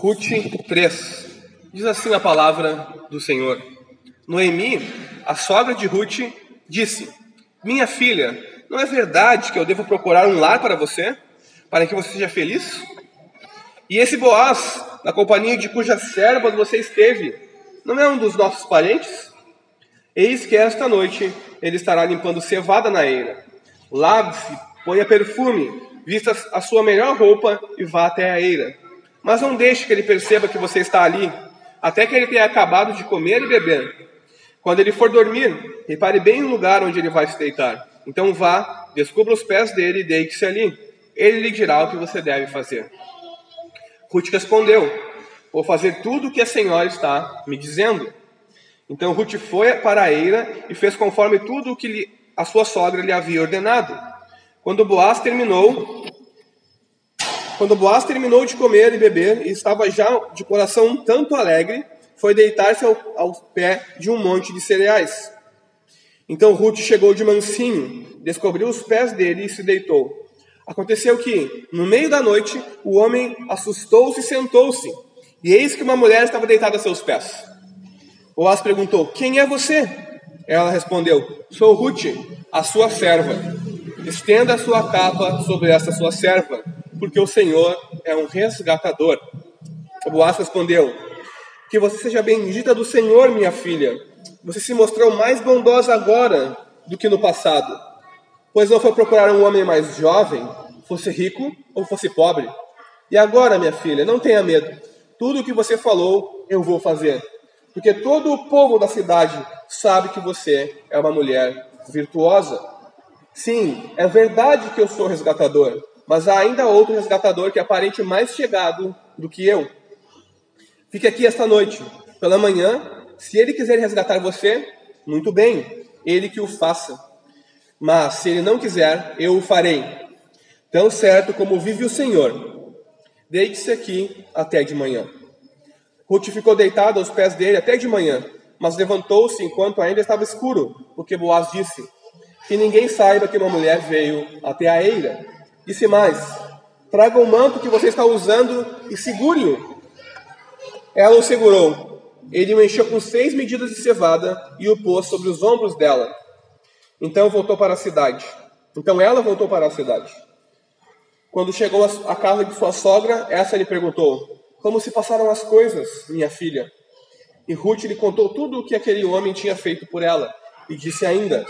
Ruth 3. Diz assim a palavra do Senhor. Noemi, a sogra de Ruth, disse: Minha filha, não é verdade que eu devo procurar um lar para você, para que você seja feliz? E esse Boaz, na companhia de cujas servas você esteve, não é um dos nossos parentes? Eis que esta noite ele estará limpando cevada na eira. Lave-se, ponha perfume, vista a sua melhor roupa e vá até a eira. Mas não deixe que ele perceba que você está ali, até que ele tenha acabado de comer e beber. Quando ele for dormir, repare bem no lugar onde ele vai se deitar. Então vá, descubra os pés dele e deite-se ali. Ele lhe dirá o que você deve fazer. Ruth respondeu: Vou fazer tudo o que a senhora está me dizendo. Então Ruth foi para a eira e fez conforme tudo o que a sua sogra lhe havia ordenado. Quando Boaz terminou, quando Boaz terminou de comer e beber e estava já de coração um tanto alegre, foi deitar-se ao, ao pé de um monte de cereais. Então Ruth chegou de mansinho, descobriu os pés dele e se deitou. Aconteceu que, no meio da noite, o homem assustou-se e sentou-se, e eis que uma mulher estava deitada a seus pés. Boaz perguntou: Quem é você? Ela respondeu: Sou Ruth, a sua serva. Estenda a sua capa sobre esta sua serva, porque o Senhor é um resgatador. Boaz respondeu: Que você seja bendita do Senhor, minha filha. Você se mostrou mais bondosa agora do que no passado, pois não foi procurar um homem mais jovem, fosse rico ou fosse pobre. E agora, minha filha, não tenha medo. Tudo o que você falou, eu vou fazer porque todo o povo da cidade sabe que você é uma mulher virtuosa. Sim, é verdade que eu sou resgatador, mas há ainda outro resgatador que é aparente mais chegado do que eu. Fique aqui esta noite. Pela manhã, se ele quiser resgatar você, muito bem, ele que o faça. Mas se ele não quiser, eu o farei. Tão certo como vive o Senhor. Deite-se aqui até de manhã. Ruth ficou deitada aos pés dele até de manhã, mas levantou-se enquanto ainda estava escuro, porque Boaz disse: Que ninguém saiba que uma mulher veio até a eira. Disse mais: Traga o manto que você está usando e segure-o. Ela o segurou. Ele o encheu com seis medidas de cevada e o pôs sobre os ombros dela. Então voltou para a cidade. Então ela voltou para a cidade. Quando chegou à casa de sua sogra, essa lhe perguntou: como se passaram as coisas, minha filha? E Ruth lhe contou tudo o que aquele homem tinha feito por ela, e disse ainda: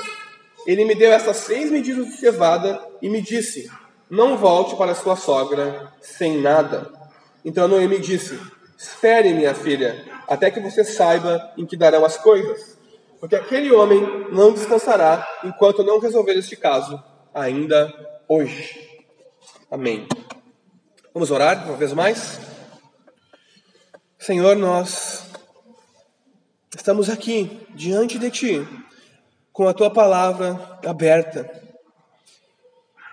Ele me deu essas seis medidas de cevada e me disse: Não volte para sua sogra sem nada. Então Noemi disse: Espere, minha filha, até que você saiba em que darão as coisas, porque aquele homem não descansará enquanto não resolver este caso, ainda hoje. Amém. Vamos orar uma vez mais? Senhor, nós estamos aqui diante de Ti, com a Tua palavra aberta,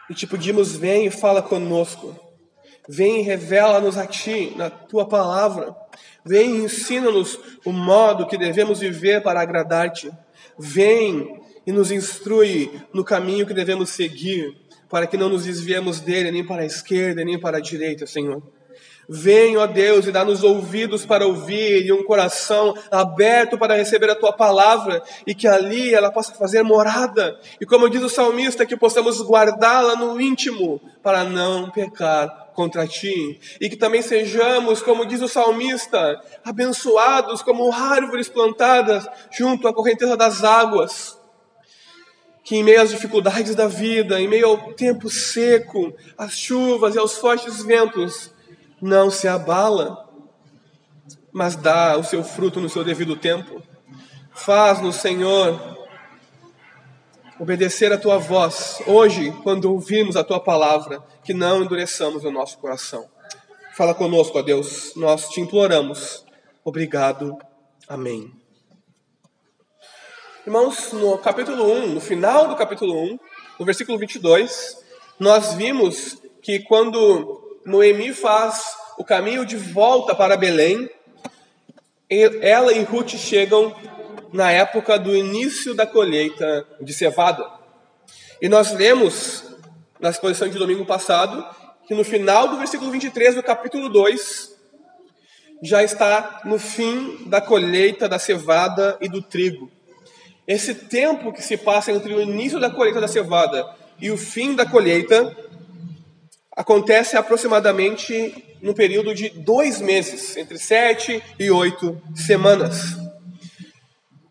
e te pedimos: vem e fala conosco, vem e revela-nos a Ti na Tua palavra, vem e ensina-nos o modo que devemos viver para agradar-te, vem e nos instrui no caminho que devemos seguir, para que não nos desviemos dele nem para a esquerda nem para a direita, Senhor. Vem, ó Deus, e dá-nos ouvidos para ouvir e um coração aberto para receber a tua palavra e que ali ela possa fazer morada. E como diz o salmista, que possamos guardá-la no íntimo para não pecar contra ti. E que também sejamos, como diz o salmista, abençoados como árvores plantadas junto à correnteza das águas que em meio às dificuldades da vida, em meio ao tempo seco, às chuvas e aos fortes ventos, não se abala, mas dá o seu fruto no seu devido tempo. Faz-nos, Senhor, obedecer a tua voz hoje, quando ouvirmos a tua palavra, que não endureçamos o nosso coração. Fala conosco, ó Deus, nós te imploramos. Obrigado. Amém. Irmãos, no capítulo 1, no final do capítulo 1, no versículo 22, nós vimos que quando Noemi faz o caminho de volta para Belém. Ela e Ruth chegam na época do início da colheita de cevada. E nós lemos na exposição de domingo passado que no final do versículo 23 do capítulo 2, já está no fim da colheita da cevada e do trigo. Esse tempo que se passa entre o início da colheita da cevada e o fim da colheita acontece aproximadamente no período de dois meses, entre sete e oito semanas.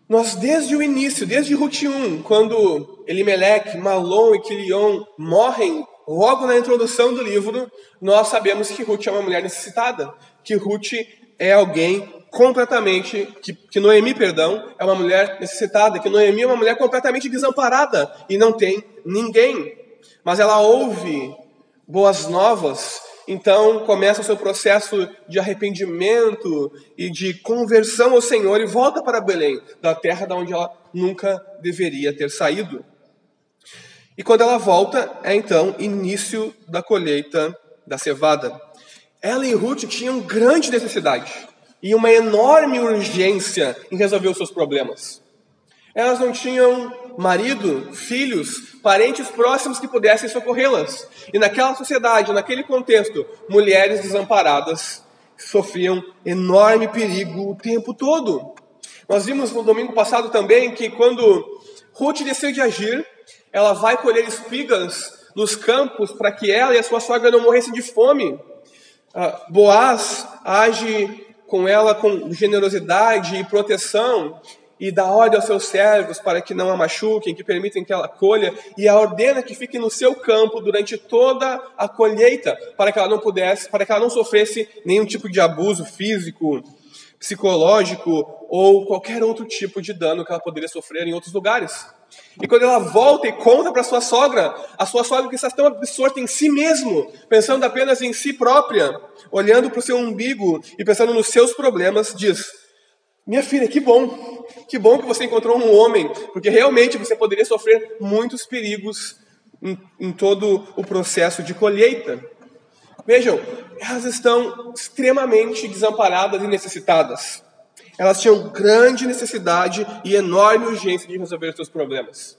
Nós, desde o início, desde Ruth 1, quando Elimelech, Malom e Quilion morrem, logo na introdução do livro, nós sabemos que Ruth é uma mulher necessitada, que Ruth é alguém completamente, que, que Noemi, perdão, é uma mulher necessitada, que Noemi é uma mulher completamente desamparada e não tem ninguém. Mas ela ouve boas novas então começa o seu processo de arrependimento e de conversão ao Senhor e volta para Belém, da terra da onde ela nunca deveria ter saído. E quando ela volta, é então início da colheita da cevada. Ela e Ruth tinham grande necessidade e uma enorme urgência em resolver os seus problemas. Elas não tinham marido, filhos, parentes próximos que pudessem socorrê-las. E naquela sociedade, naquele contexto, mulheres desamparadas sofriam enorme perigo o tempo todo. Nós vimos no domingo passado também que quando Ruth decide agir, ela vai colher espigas nos campos para que ela e a sua sogra não morressem de fome. Uh, Boaz age com ela com generosidade e proteção e dá ordem aos seus servos para que não a machuquem, que permitem que ela colha, e a ordena que fique no seu campo durante toda a colheita, para que ela não pudesse, para que ela não sofresse nenhum tipo de abuso físico, psicológico ou qualquer outro tipo de dano que ela poderia sofrer em outros lugares. E quando ela volta e conta para sua sogra, a sua sogra que está tão absorta em si mesmo, pensando apenas em si própria, olhando para o seu umbigo e pensando nos seus problemas, diz: minha filha, que bom, que bom que você encontrou um homem, porque realmente você poderia sofrer muitos perigos em, em todo o processo de colheita. Vejam, elas estão extremamente desamparadas e necessitadas. Elas tinham grande necessidade e enorme urgência de resolver seus problemas.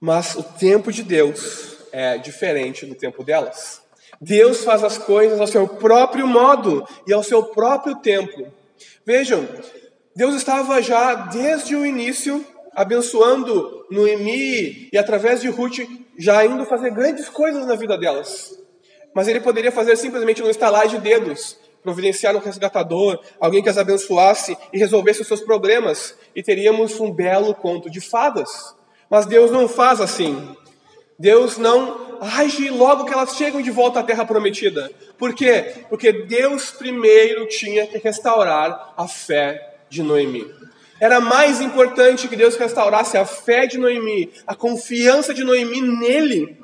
Mas o tempo de Deus é diferente do tempo delas. Deus faz as coisas ao seu próprio modo e ao seu próprio tempo. Vejam, Deus estava já desde o início abençoando Noemi e através de Ruth já indo fazer grandes coisas na vida delas. Mas ele poderia fazer simplesmente no estalar de dedos, providenciar um resgatador, alguém que as abençoasse e resolvesse os seus problemas, e teríamos um belo conto de fadas. Mas Deus não faz assim. Deus não age logo que elas chegam de volta à terra prometida. Por quê? Porque Deus primeiro tinha que restaurar a fé de Noemi. Era mais importante que Deus restaurasse a fé de Noemi, a confiança de Noemi nele,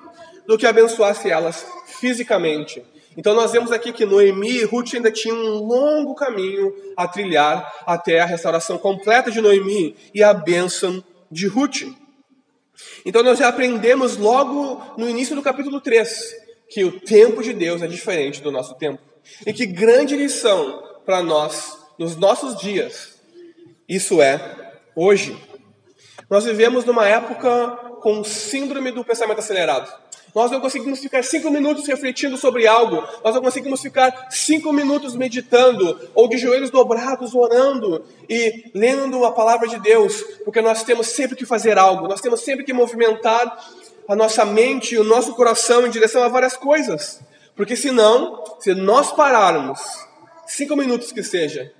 do que abençoasse elas fisicamente. Então nós vemos aqui que Noemi e Ruth ainda tinham um longo caminho a trilhar até a restauração completa de Noemi e a bênção de Ruth. Então nós já aprendemos logo no início do capítulo 3 que o tempo de Deus é diferente do nosso tempo. E que grande lição para nós nos nossos dias isso é hoje. Nós vivemos numa época com síndrome do pensamento acelerado. Nós não conseguimos ficar cinco minutos refletindo sobre algo. Nós não conseguimos ficar cinco minutos meditando ou de joelhos dobrados orando e lendo a palavra de Deus, porque nós temos sempre que fazer algo. Nós temos sempre que movimentar a nossa mente e o nosso coração em direção a várias coisas. Porque senão, se nós pararmos cinco minutos que seja,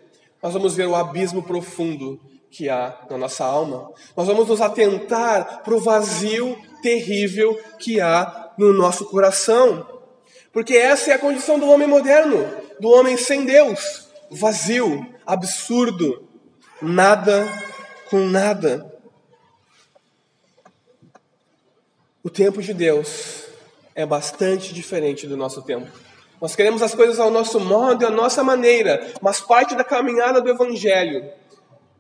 nós vamos ver o abismo profundo que há na nossa alma. Nós vamos nos atentar para o vazio terrível que há no nosso coração. Porque essa é a condição do homem moderno, do homem sem Deus, vazio, absurdo, nada com nada. O tempo de Deus é bastante diferente do nosso tempo. Nós queremos as coisas ao nosso modo e à nossa maneira, mas parte da caminhada do Evangelho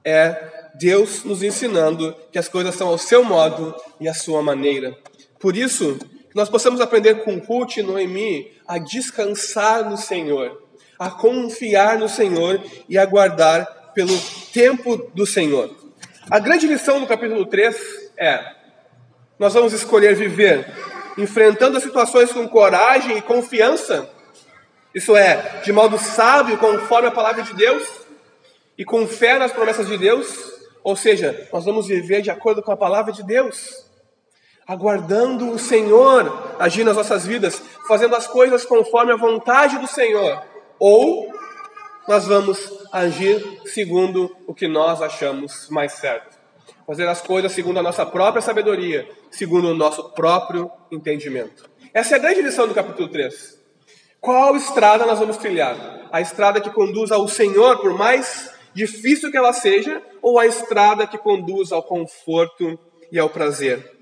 é Deus nos ensinando que as coisas são ao seu modo e à sua maneira. Por isso, nós possamos aprender com Ruth e Noemi a descansar no Senhor, a confiar no Senhor e aguardar pelo tempo do Senhor. A grande lição do capítulo 3 é: nós vamos escolher viver enfrentando as situações com coragem e confiança. Isso é, de modo sábio, conforme a palavra de Deus e com fé nas promessas de Deus, ou seja, nós vamos viver de acordo com a palavra de Deus, aguardando o Senhor agir nas nossas vidas, fazendo as coisas conforme a vontade do Senhor, ou nós vamos agir segundo o que nós achamos mais certo. Fazer as coisas segundo a nossa própria sabedoria, segundo o nosso próprio entendimento. Essa é a grande lição do capítulo 3. Qual estrada nós vamos trilhar? A estrada que conduz ao Senhor, por mais difícil que ela seja, ou a estrada que conduz ao conforto e ao prazer?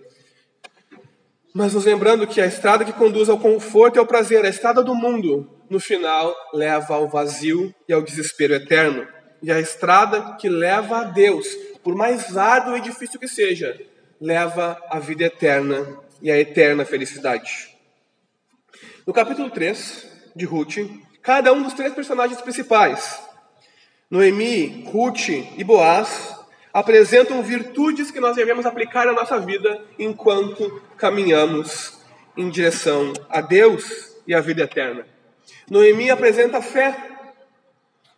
Mas nos lembrando que a estrada que conduz ao conforto e ao prazer, a estrada do mundo, no final leva ao vazio e ao desespero eterno. E a estrada que leva a Deus, por mais árduo e difícil que seja, leva à vida eterna e à eterna felicidade. No capítulo 3 de Ruth, cada um dos três personagens principais, Noemi, Ruth e Boaz, apresentam virtudes que nós devemos aplicar na nossa vida enquanto caminhamos em direção a Deus e à vida eterna. Noemi apresenta fé,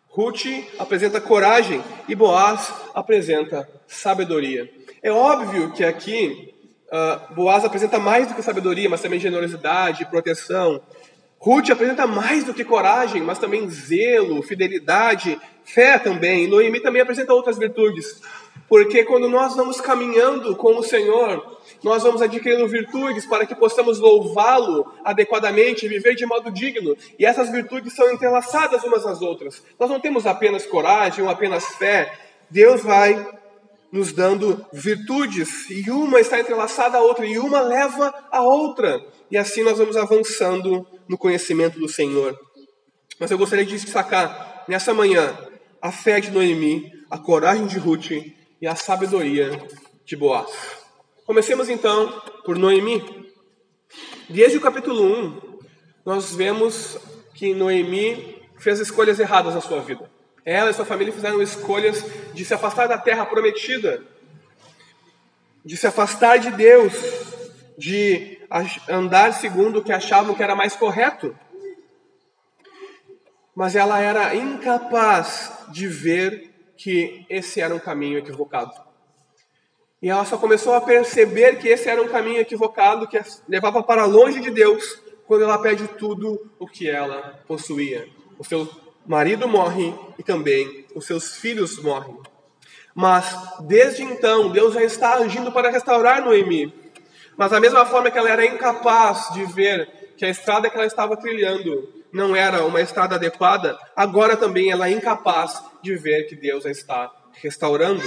Ruth apresenta coragem e Boaz apresenta sabedoria. É óbvio que aqui uh, Boaz apresenta mais do que sabedoria, mas também generosidade, proteção. Ruth apresenta mais do que coragem, mas também zelo, fidelidade, fé também. Noemi também apresenta outras virtudes. Porque quando nós vamos caminhando com o Senhor, nós vamos adquirindo virtudes para que possamos louvá-lo adequadamente viver de modo digno. E essas virtudes são entrelaçadas umas nas outras. Nós não temos apenas coragem ou apenas fé. Deus vai nos dando virtudes, e uma está entrelaçada à outra, e uma leva à outra. E assim nós vamos avançando no conhecimento do Senhor. Mas eu gostaria de destacar nessa manhã a fé de Noemi, a coragem de Ruth e a sabedoria de Boaz. Comecemos então por Noemi. Desde o capítulo 1, nós vemos que Noemi fez escolhas erradas na sua vida. Ela e sua família fizeram escolhas de se afastar da terra prometida, de se afastar de Deus, de andar segundo o que achavam que era mais correto. Mas ela era incapaz de ver que esse era um caminho equivocado. E ela só começou a perceber que esse era um caminho equivocado, que levava para longe de Deus, quando ela perde tudo o que ela possuía. O seu marido morre e também os seus filhos morrem. Mas desde então, Deus já está agindo para restaurar Noemi. Mas da mesma forma que ela era incapaz de ver que a estrada que ela estava trilhando não era uma estrada adequada, agora também ela é incapaz de ver que Deus a está restaurando.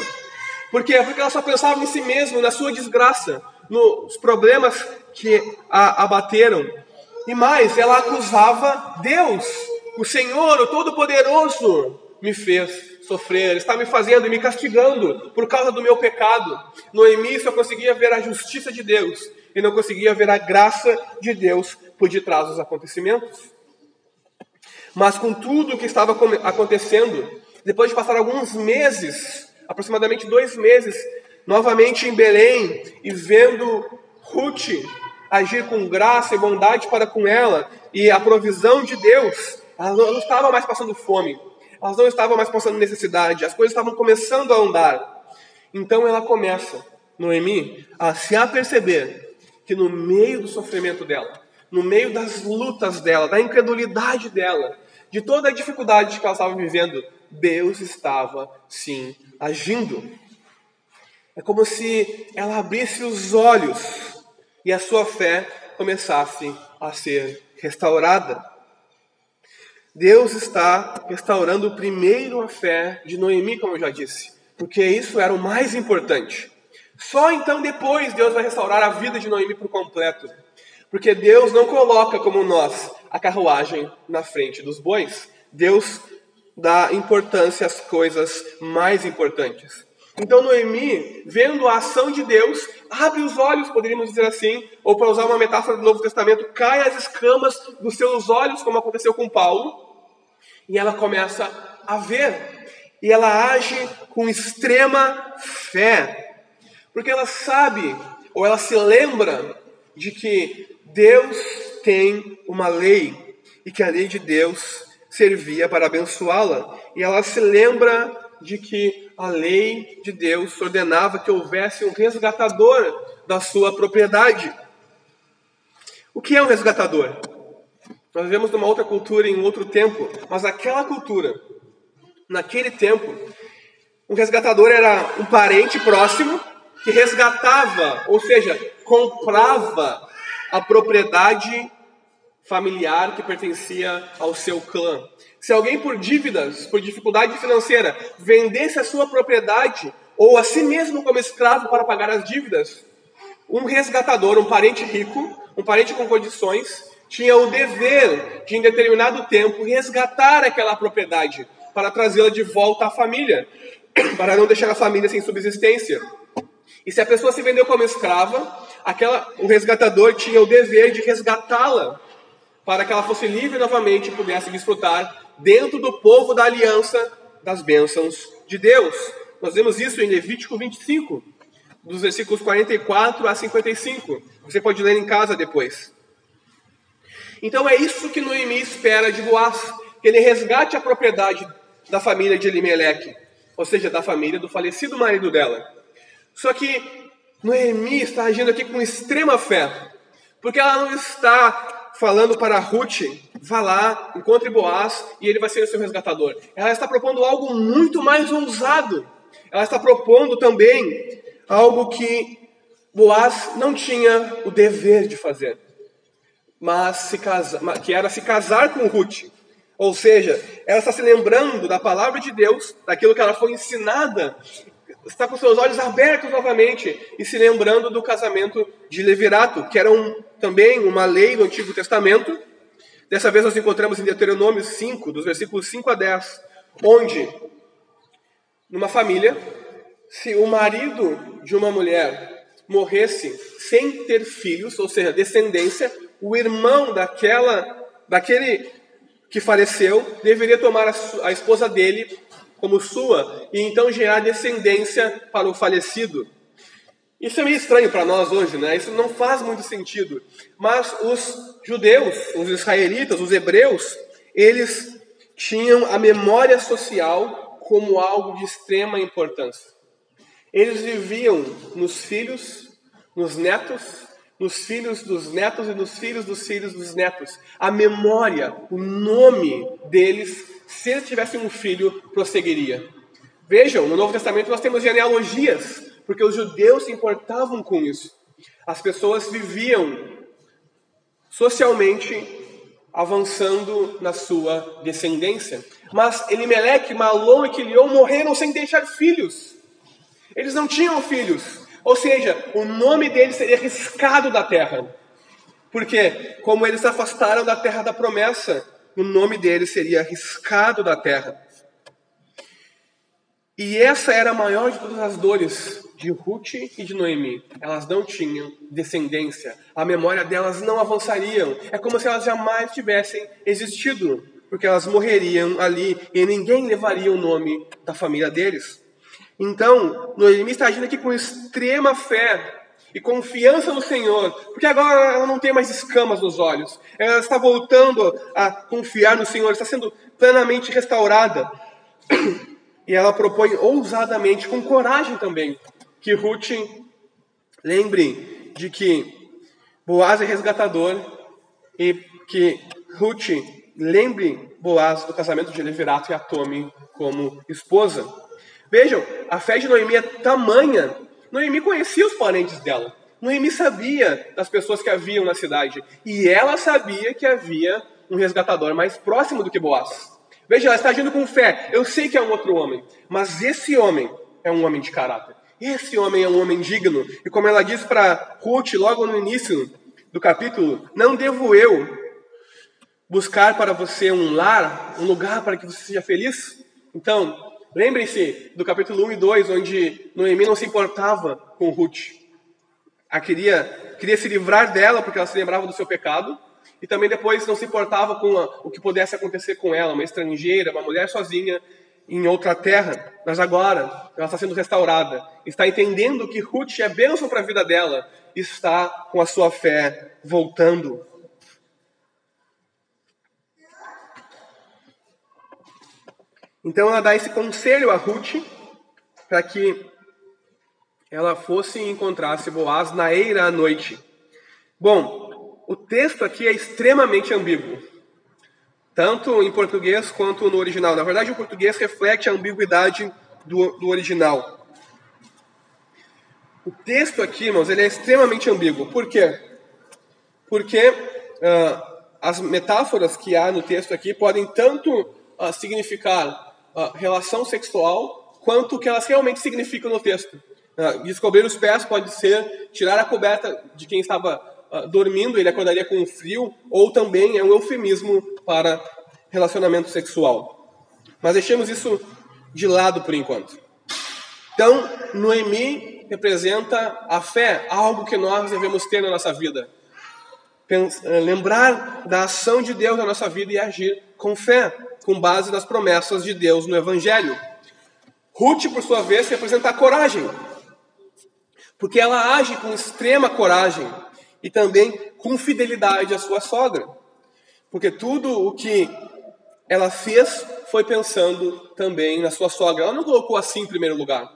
Por quê? Porque ela só pensava em si mesma, na sua desgraça, nos problemas que a abateram. E mais, ela acusava Deus o Senhor, o Todo-Poderoso, me fez sofrer, está me fazendo e me castigando por causa do meu pecado. Noemi só conseguia ver a justiça de Deus e não conseguia ver a graça de Deus por detrás dos acontecimentos. Mas com tudo o que estava acontecendo, depois de passar alguns meses, aproximadamente dois meses, novamente em Belém e vendo Ruth agir com graça e bondade para com ela e a provisão de Deus, elas não estavam mais passando fome, elas não estavam mais passando necessidade, as coisas estavam começando a andar. Então ela começa, Noemi, a se aperceber que no meio do sofrimento dela, no meio das lutas dela, da incredulidade dela, de toda a dificuldade que ela estava vivendo, Deus estava sim agindo. É como se ela abrisse os olhos e a sua fé começasse a ser restaurada. Deus está restaurando primeiro a fé de Noemi, como eu já disse, porque isso era o mais importante. Só então depois Deus vai restaurar a vida de Noemi por completo. Porque Deus não coloca como nós a carruagem na frente dos bois. Deus dá importância às coisas mais importantes. Então Noemi, vendo a ação de Deus, abre os olhos, poderíamos dizer assim, ou para usar uma metáfora do Novo Testamento, cai as escamas dos seus olhos, como aconteceu com Paulo, e ela começa a ver. E ela age com extrema fé, porque ela sabe, ou ela se lembra, de que Deus tem uma lei, e que a lei de Deus servia para abençoá-la. E ela se lembra de que a lei de Deus ordenava que houvesse um resgatador da sua propriedade. O que é um resgatador? Nós vivemos numa outra cultura em outro tempo, mas aquela cultura, naquele tempo, um resgatador era um parente próximo que resgatava, ou seja, comprava a propriedade familiar que pertencia ao seu clã. Se alguém por dívidas, por dificuldade financeira, vendesse a sua propriedade ou a si mesmo como escravo para pagar as dívidas, um resgatador, um parente rico, um parente com condições, tinha o dever de, em determinado tempo, resgatar aquela propriedade para trazê-la de volta à família, para não deixar a família sem subsistência. E se a pessoa se vendeu como escrava, aquela, o resgatador tinha o dever de resgatá-la para que ela fosse livre novamente e pudesse desfrutar dentro do povo da aliança das bênçãos de Deus. Nós vemos isso em Levítico 25, dos versículos 44 a 55. Você pode ler em casa depois. Então é isso que Noemi espera de Boaz, que ele resgate a propriedade da família de Elimelech, ou seja, da família do falecido marido dela. Só que Noemi está agindo aqui com extrema fé, porque ela não está falando para Ruth, vá lá, encontre Boaz e ele vai ser o seu resgatador. Ela está propondo algo muito mais ousado. Ela está propondo também algo que Boaz não tinha o dever de fazer, mas se casa, que era se casar com Ruth. Ou seja, ela está se lembrando da palavra de Deus, daquilo que ela foi ensinada, está com seus olhos abertos novamente e se lembrando do casamento de Levirato, que era um, também uma lei do Antigo Testamento. Dessa vez nós encontramos em Deuteronômio 5, dos versículos 5 a 10, onde, numa família, se o marido de uma mulher morresse sem ter filhos, ou seja, descendência, o irmão daquela, daquele que faleceu deveria tomar a, a esposa dele como sua e então gerar descendência para o falecido. Isso é meio estranho para nós hoje, né? Isso não faz muito sentido. Mas os judeus, os israelitas, os hebreus, eles tinham a memória social como algo de extrema importância. Eles viviam nos filhos, nos netos, nos filhos dos netos e nos filhos dos filhos dos netos. A memória, o nome deles, se eles tivessem um filho, prosseguiria. Vejam, no Novo Testamento nós temos genealogias, porque os judeus se importavam com isso. As pessoas viviam socialmente avançando na sua descendência. Mas Elimelec, Malom e Quilion morreram sem deixar filhos. Eles não tinham filhos. Ou seja, o nome deles seria riscado da terra. Porque, como eles se afastaram da terra da promessa, o nome deles seria riscado da terra. E essa era a maior de todas as dores de Ruth e de Noemi. Elas não tinham descendência. A memória delas não avançariam. É como se elas jamais tivessem existido, porque elas morreriam ali e ninguém levaria o nome da família deles. Então, Noemi está agindo aqui com extrema fé e confiança no Senhor, porque agora ela não tem mais escamas nos olhos, ela está voltando a confiar no Senhor, está sendo plenamente restaurada. E ela propõe ousadamente, com coragem também, que Ruth lembre de que Boaz é resgatador e que Ruth lembre Boaz do casamento de Levirato e a tome como esposa. Vejam, a fé de Noemi é tamanha. Noemi conhecia os parentes dela. Noemi sabia das pessoas que haviam na cidade. E ela sabia que havia um resgatador mais próximo do que Boaz. Veja, ela está agindo com fé. Eu sei que é um outro homem, mas esse homem é um homem de caráter. Esse homem é um homem digno. E como ela diz para Ruth logo no início do capítulo, não devo eu buscar para você um lar, um lugar para que você seja feliz? Então, Lembrem-se do capítulo 1 e 2, onde Noemi não se importava com Ruth. A queria, queria se livrar dela porque ela se lembrava do seu pecado. E também depois não se importava com a, o que pudesse acontecer com ela, uma estrangeira, uma mulher sozinha em outra terra. Mas agora ela está sendo restaurada. Está entendendo que Ruth é bênção para a vida dela. Está com a sua fé voltando. Então ela dá esse conselho a Ruth para que ela fosse e encontrasse Boaz na eira à noite. Bom, o texto aqui é extremamente ambíguo, tanto em português quanto no original. Na verdade, o português reflete a ambiguidade do, do original. O texto aqui, irmãos, ele é extremamente ambíguo. Por quê? Porque uh, as metáforas que há no texto aqui podem tanto uh, significar relação sexual quanto o que elas realmente significam no texto. descobrir os pés pode ser tirar a coberta de quem estava dormindo, ele acordaria com frio, ou também é um eufemismo para relacionamento sexual. Mas deixemos isso de lado por enquanto. Então, Noemi representa a fé, algo que nós devemos ter na nossa vida. Eh, lembrar da ação de Deus na nossa vida e agir com fé, com base nas promessas de Deus no Evangelho. Ruth, por sua vez, representa a coragem, porque ela age com extrema coragem e também com fidelidade à sua sogra, porque tudo o que ela fez foi pensando também na sua sogra. Ela não colocou assim em primeiro lugar,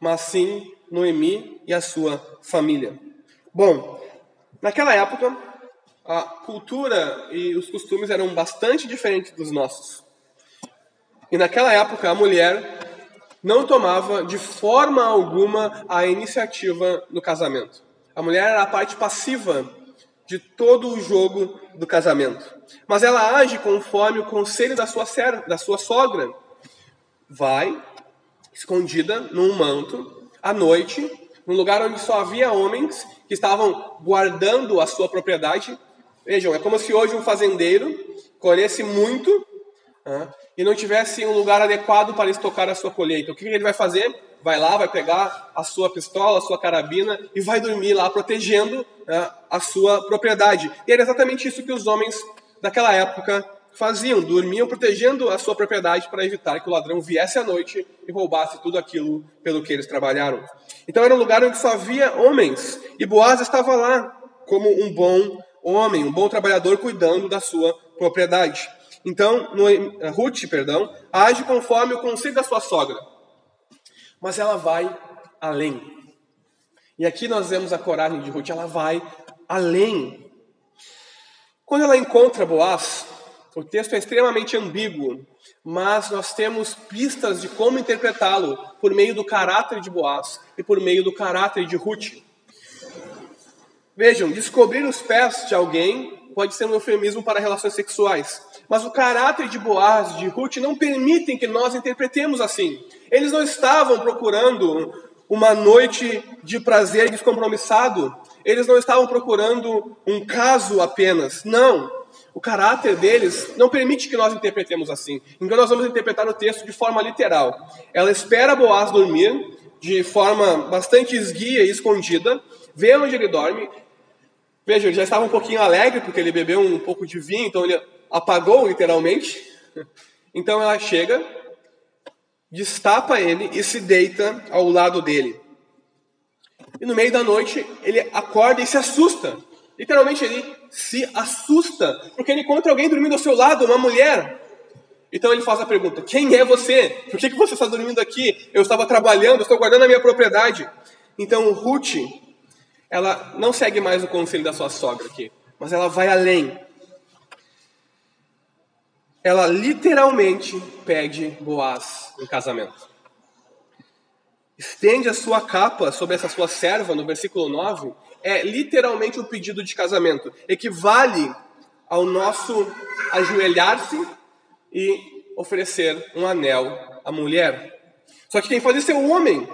mas sim Noemi e a sua família. Bom, naquela época, a cultura e os costumes eram bastante diferentes dos nossos. E naquela época a mulher não tomava de forma alguma a iniciativa no casamento. A mulher era a parte passiva de todo o jogo do casamento. Mas ela age conforme o conselho da sua, da sua sogra. Vai, escondida num manto, à noite, num lugar onde só havia homens que estavam guardando a sua propriedade Vejam, é como se hoje um fazendeiro colhesse muito e não tivesse um lugar adequado para estocar a sua colheita. O que ele vai fazer? Vai lá, vai pegar a sua pistola, a sua carabina e vai dormir lá protegendo a sua propriedade. E era exatamente isso que os homens daquela época faziam, dormiam protegendo a sua propriedade para evitar que o ladrão viesse à noite e roubasse tudo aquilo pelo que eles trabalharam. Então era um lugar onde só havia homens, e Boaz estava lá como um bom homem, um bom trabalhador cuidando da sua propriedade. Então, no, Ruth, perdão, age conforme o conselho da sua sogra. Mas ela vai além. E aqui nós vemos a coragem de Ruth, ela vai além. Quando ela encontra Boaz, o texto é extremamente ambíguo, mas nós temos pistas de como interpretá-lo por meio do caráter de Boaz e por meio do caráter de Ruth. Vejam, descobrir os pés de alguém pode ser um eufemismo para relações sexuais. Mas o caráter de Boaz, de Ruth, não permitem que nós interpretemos assim. Eles não estavam procurando uma noite de prazer descompromissado. Eles não estavam procurando um caso apenas. Não. O caráter deles não permite que nós interpretemos assim. Então nós vamos interpretar o texto de forma literal. Ela espera Boaz dormir de forma bastante esguia e escondida, vê onde ele dorme, Veja, ele já estava um pouquinho alegre porque ele bebeu um pouco de vinho, então ele apagou literalmente. Então ela chega, destapa ele e se deita ao lado dele. E no meio da noite ele acorda e se assusta. Literalmente ele se assusta porque ele encontra alguém dormindo ao seu lado, uma mulher. Então ele faz a pergunta: Quem é você? Por que, que você está dormindo aqui? Eu estava trabalhando, estou guardando a minha propriedade. Então Ruth ela não segue mais o conselho da sua sogra aqui, mas ela vai além. Ela literalmente pede Boaz em casamento. Estende a sua capa sobre essa sua serva, no versículo 9, é literalmente o um pedido de casamento. Equivale ao nosso ajoelhar-se e oferecer um anel à mulher. Só que quem faz isso é o homem.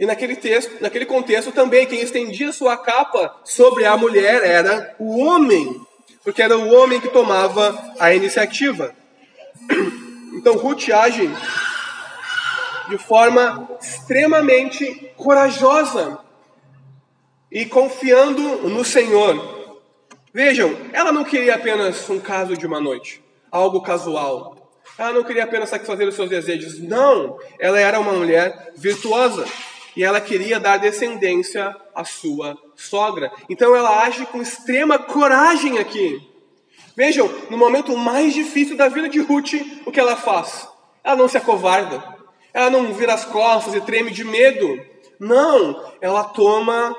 E naquele texto, naquele contexto também, quem estendia sua capa sobre a mulher era o homem, porque era o homem que tomava a iniciativa. Então Ruth age de forma extremamente corajosa e confiando no Senhor. Vejam, ela não queria apenas um caso de uma noite, algo casual. Ela não queria apenas satisfazer os seus desejos. Não, ela era uma mulher virtuosa e ela queria dar descendência à sua sogra. Então ela age com extrema coragem aqui. Vejam, no momento mais difícil da vida de Ruth, o que ela faz? Ela não se acovarda. Ela não vira as costas e treme de medo. Não, ela toma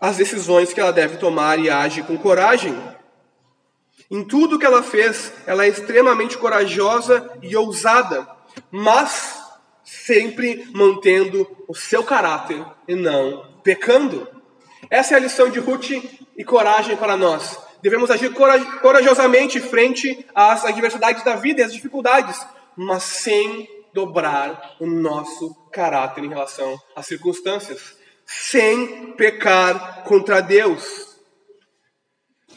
as decisões que ela deve tomar e age com coragem. Em tudo que ela fez, ela é extremamente corajosa e ousada, mas sempre mantendo o seu caráter e não pecando. Essa é a lição de Ruth e coragem para nós. Devemos agir corajosamente frente às adversidades da vida e às dificuldades, mas sem dobrar o nosso caráter em relação às circunstâncias, sem pecar contra Deus.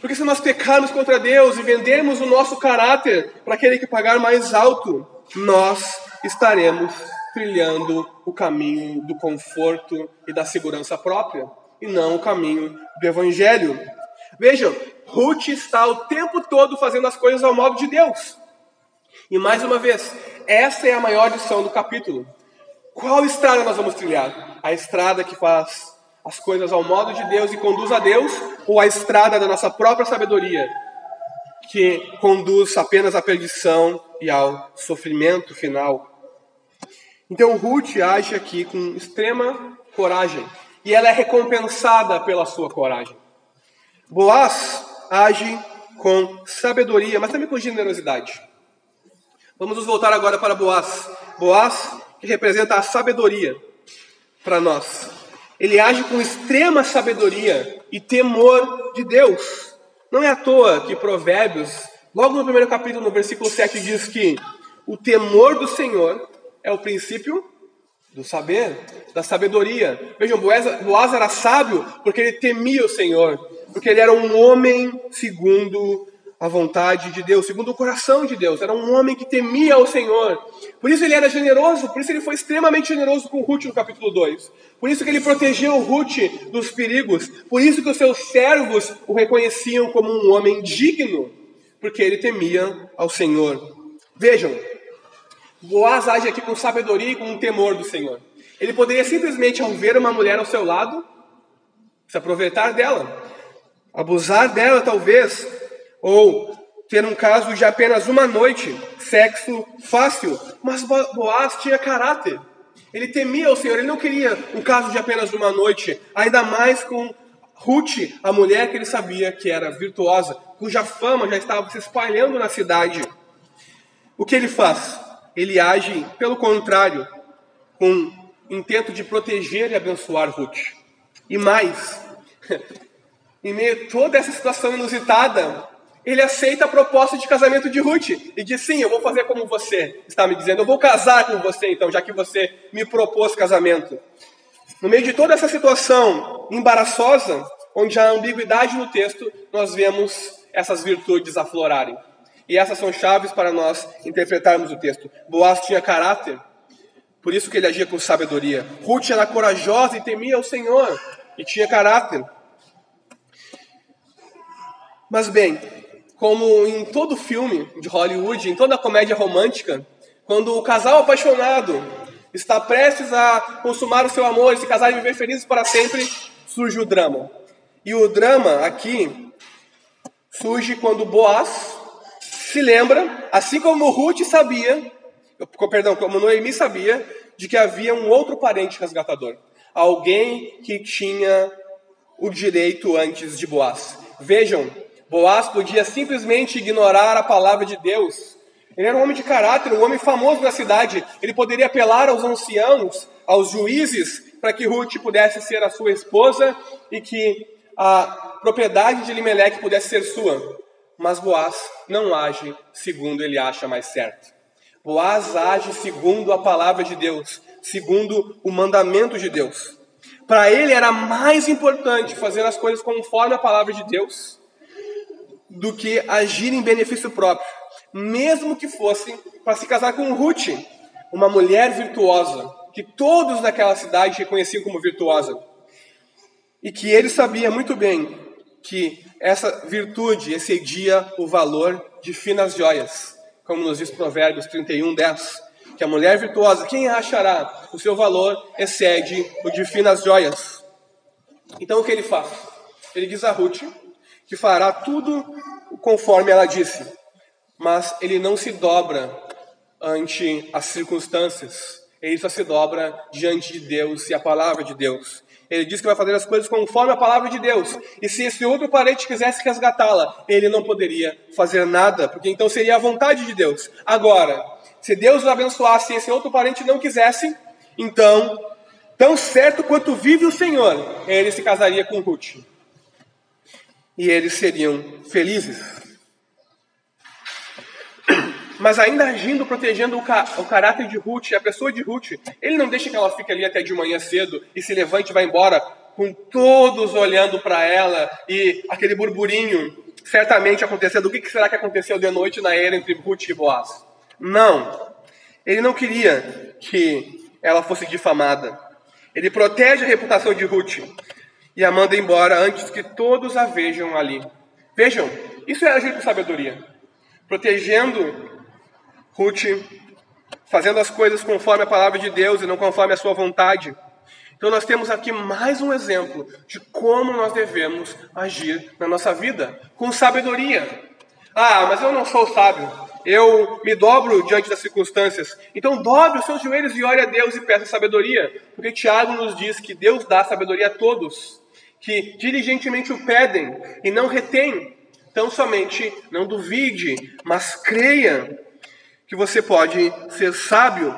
Porque se nós pecarmos contra Deus e vendermos o nosso caráter para aquele que pagar mais alto, nós estaremos trilhando o caminho do conforto e da segurança própria, e não o caminho do Evangelho. Vejam, Ruth está o tempo todo fazendo as coisas ao modo de Deus. E mais uma vez, essa é a maior lição do capítulo. Qual estrada nós vamos trilhar? A estrada que faz as coisas ao modo de Deus e conduz a Deus, ou a estrada da nossa própria sabedoria, que conduz apenas à perdição e ao sofrimento final? Então Ruth age aqui com extrema coragem e ela é recompensada pela sua coragem. Boaz age com sabedoria, mas também com generosidade. Vamos nos voltar agora para Boaz. Boaz, que representa a sabedoria para nós. Ele age com extrema sabedoria e temor de Deus. Não é à toa que Provérbios, logo no primeiro capítulo, no versículo 7, diz que o temor do Senhor é o princípio do saber, da sabedoria. Vejam, Boaz era sábio porque ele temia o Senhor, porque ele era um homem segundo a vontade de Deus, segundo o coração de Deus. Era um homem que temia o Senhor. Por isso ele era generoso, por isso ele foi extremamente generoso com Ruth no capítulo 2. Por isso que ele protegeu Ruth dos perigos. Por isso que os seus servos o reconheciam como um homem digno, porque ele temia ao Senhor. Vejam, Boaz age aqui com sabedoria e com um temor do Senhor. Ele poderia simplesmente, ao ver uma mulher ao seu lado, se aproveitar dela, abusar dela talvez, ou ter um caso de apenas uma noite, sexo fácil. Mas Boaz tinha caráter. Ele temia o Senhor, ele não queria um caso de apenas uma noite, ainda mais com Ruth, a mulher que ele sabia que era virtuosa, cuja fama já estava se espalhando na cidade. O que ele faz? Ele age, pelo contrário, com intento de proteger e abençoar Ruth. E mais, em meio a toda essa situação inusitada, ele aceita a proposta de casamento de Ruth e diz: Sim, eu vou fazer como você está me dizendo, eu vou casar com você então, já que você me propôs casamento. No meio de toda essa situação embaraçosa, onde há ambiguidade no texto, nós vemos essas virtudes aflorarem. E essas são chaves para nós interpretarmos o texto. Boaz tinha caráter, por isso que ele agia com sabedoria. Ruth era corajosa e temia o Senhor, e tinha caráter. Mas bem, como em todo filme de Hollywood, em toda comédia romântica, quando o casal apaixonado está prestes a consumar o seu amor, se casar e viver felizes para sempre, surge o drama. E o drama aqui surge quando Boaz, se lembra, assim como Ruth sabia, perdão, como Noemi sabia, de que havia um outro parente resgatador. Alguém que tinha o direito antes de Boaz. Vejam, Boaz podia simplesmente ignorar a palavra de Deus. Ele era um homem de caráter, um homem famoso na cidade. Ele poderia apelar aos anciãos, aos juízes, para que Ruth pudesse ser a sua esposa e que a propriedade de Elimelec pudesse ser sua mas Boaz não age segundo ele acha mais certo. Boaz age segundo a palavra de Deus, segundo o mandamento de Deus. Para ele era mais importante fazer as coisas conforme a palavra de Deus do que agir em benefício próprio, mesmo que fosse para se casar com Ruth, uma mulher virtuosa, que todos naquela cidade reconheciam como virtuosa. E que ele sabia muito bem que essa virtude excedia o valor de finas joias, como nos diz Provérbios 31, 10. Que a mulher virtuosa, quem achará? O seu valor excede o de finas joias. Então o que ele faz? Ele diz a Ruth que fará tudo conforme ela disse, mas ele não se dobra ante as circunstâncias. Ele só se dobra diante de Deus e a palavra de Deus. Ele diz que vai fazer as coisas conforme a palavra de Deus. E se esse outro parente quisesse resgatá-la, ele não poderia fazer nada, porque então seria a vontade de Deus. Agora, se Deus o abençoasse e esse outro parente não quisesse, então, tão certo quanto vive o Senhor, ele se casaria com Ruth. E eles seriam felizes mas ainda agindo, protegendo o, ca o caráter de Ruth, a pessoa de Ruth. Ele não deixa que ela fique ali até de manhã cedo e se levante e vá embora com todos olhando para ela e aquele burburinho certamente acontecendo. O que será que aconteceu de noite na era entre Ruth e Boaz? Não. Ele não queria que ela fosse difamada. Ele protege a reputação de Ruth e a manda embora antes que todos a vejam ali. Vejam, isso é agir com sabedoria. Protegendo Ruth fazendo as coisas conforme a palavra de Deus e não conforme a sua vontade. Então nós temos aqui mais um exemplo de como nós devemos agir na nossa vida, com sabedoria. Ah, mas eu não sou sábio. Eu me dobro diante das circunstâncias. Então dobre os seus joelhos e ore a Deus e peça sabedoria. Porque Tiago nos diz que Deus dá sabedoria a todos, que diligentemente o pedem e não retém. Então somente não duvide, mas creia que você pode ser sábio.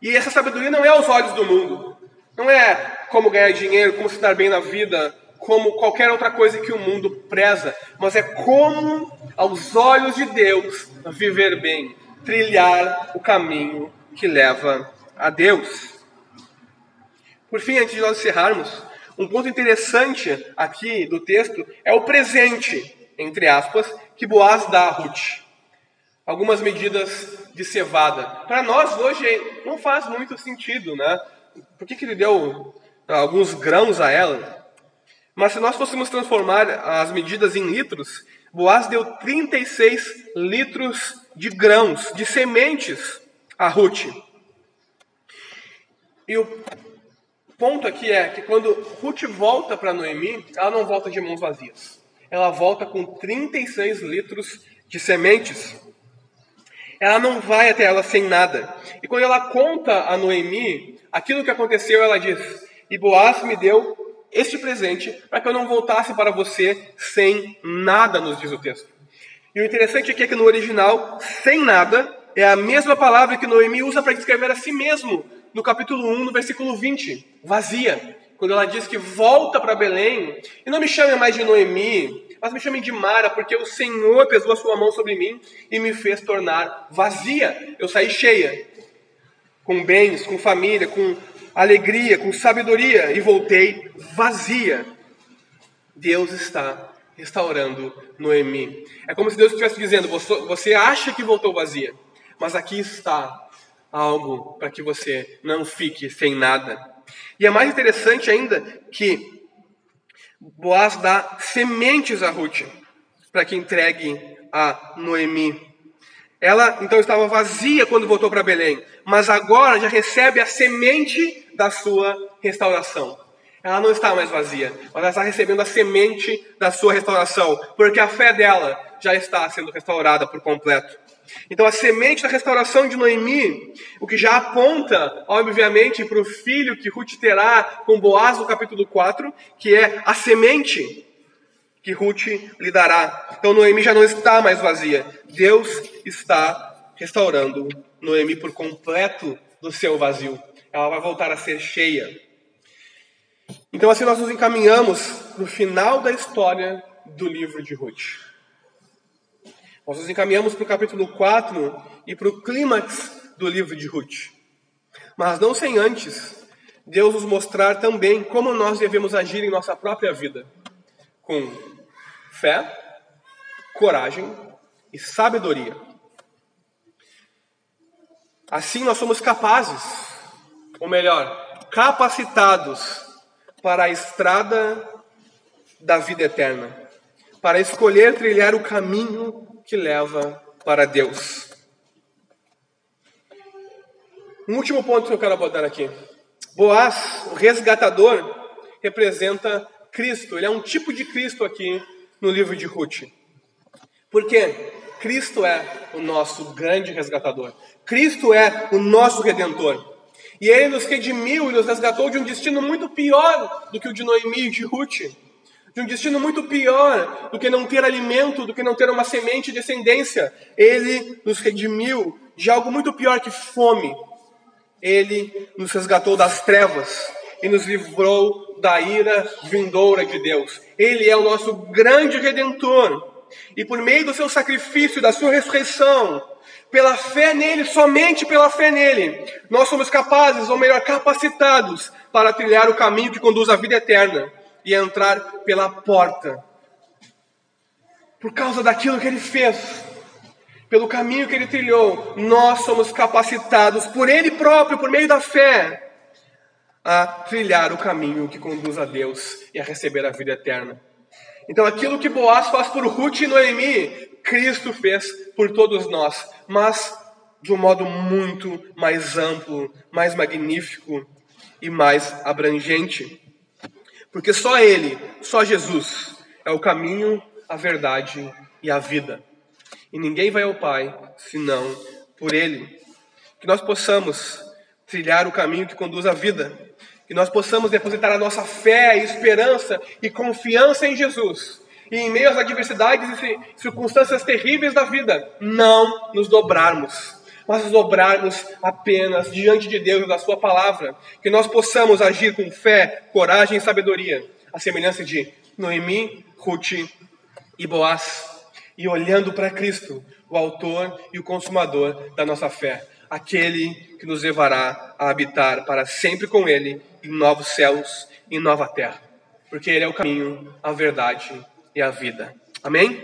E essa sabedoria não é aos olhos do mundo. Não é como ganhar dinheiro, como se dar bem na vida, como qualquer outra coisa que o mundo preza, mas é como, aos olhos de Deus, viver bem, trilhar o caminho que leva a Deus. Por fim, antes de nós encerrarmos, um ponto interessante aqui do texto é o presente, entre aspas, que Boaz dá a Ruth algumas medidas de cevada. Para nós hoje não faz muito sentido, né? Por que, que ele deu alguns grãos a ela? Mas se nós fôssemos transformar as medidas em litros, Boaz deu 36 litros de grãos, de sementes a Ruth. E o ponto aqui é que quando Ruth volta para Noemi, ela não volta de mãos vazias. Ela volta com 36 litros de sementes ela não vai até ela sem nada. E quando ela conta a Noemi aquilo que aconteceu, ela diz: E Boaz me deu este presente para que eu não voltasse para você sem nada, nos diz o texto. E o interessante aqui é que no original, sem nada, é a mesma palavra que Noemi usa para descrever a si mesmo, no capítulo 1, no versículo 20, vazia. Quando ela diz que volta para Belém, e não me chame mais de Noemi, mas me chamem de Mara, porque o Senhor pesou a sua mão sobre mim e me fez tornar vazia. Eu saí cheia, com bens, com família, com alegria, com sabedoria, e voltei vazia. Deus está restaurando Noemi. É como se Deus estivesse dizendo: você acha que voltou vazia, mas aqui está algo para que você não fique sem nada. E é mais interessante ainda que Boaz dá sementes a Ruth para que entregue a Noemi. Ela então estava vazia quando voltou para Belém, mas agora já recebe a semente da sua restauração. Ela não está mais vazia, mas ela está recebendo a semente da sua restauração, porque a fé dela já está sendo restaurada por completo. Então, a semente da restauração de Noemi, o que já aponta, obviamente, para o filho que Ruth terá com Boaz no capítulo 4, que é a semente que Ruth lhe dará. Então, Noemi já não está mais vazia. Deus está restaurando Noemi por completo do seu vazio. Ela vai voltar a ser cheia. Então, assim, nós nos encaminhamos no final da história do livro de Ruth. Nós nos encaminhamos para o capítulo 4 e para o clímax do livro de Ruth. Mas não sem antes Deus nos mostrar também como nós devemos agir em nossa própria vida, com fé, coragem e sabedoria. Assim nós somos capazes, ou melhor, capacitados para a estrada da vida eterna, para escolher trilhar o caminho que leva para Deus. Um último ponto que eu quero abordar aqui. Boaz, o resgatador, representa Cristo. Ele é um tipo de Cristo aqui no livro de Ruth. Por quê? Cristo é o nosso grande resgatador. Cristo é o nosso redentor. E ele nos redimiu e nos resgatou de um destino muito pior do que o de Noemi e de Ruth. De um destino muito pior do que não ter alimento, do que não ter uma semente de descendência. Ele nos redimiu de algo muito pior que fome. Ele nos resgatou das trevas e nos livrou da ira vindoura de Deus. Ele é o nosso grande redentor. E por meio do seu sacrifício, da sua ressurreição, pela fé nele, somente pela fé nele, nós somos capazes, ou melhor, capacitados, para trilhar o caminho que conduz à vida eterna e entrar pela porta. Por causa daquilo que ele fez, pelo caminho que ele trilhou, nós somos capacitados por ele próprio, por meio da fé, a trilhar o caminho que conduz a Deus e a receber a vida eterna. Então, aquilo que Boaz faz por Ruth e Noemi, Cristo fez por todos nós, mas de um modo muito mais amplo, mais magnífico e mais abrangente. Porque só Ele, só Jesus, é o caminho, a verdade e a vida. E ninguém vai ao Pai senão por Ele. Que nós possamos trilhar o caminho que conduz à vida que nós possamos depositar a nossa fé, esperança e confiança em Jesus. E em meio às adversidades e circunstâncias terríveis da vida, não nos dobrarmos, mas nos dobrarmos apenas diante de Deus e da Sua palavra. Que nós possamos agir com fé, coragem e sabedoria, a semelhança de Noemi, Ruth e Boaz, e olhando para Cristo, o Autor e o Consumador da nossa fé aquele que nos levará a habitar para sempre com Ele em novos céus e nova terra. Porque Ele é o caminho, a verdade e a vida. Amém?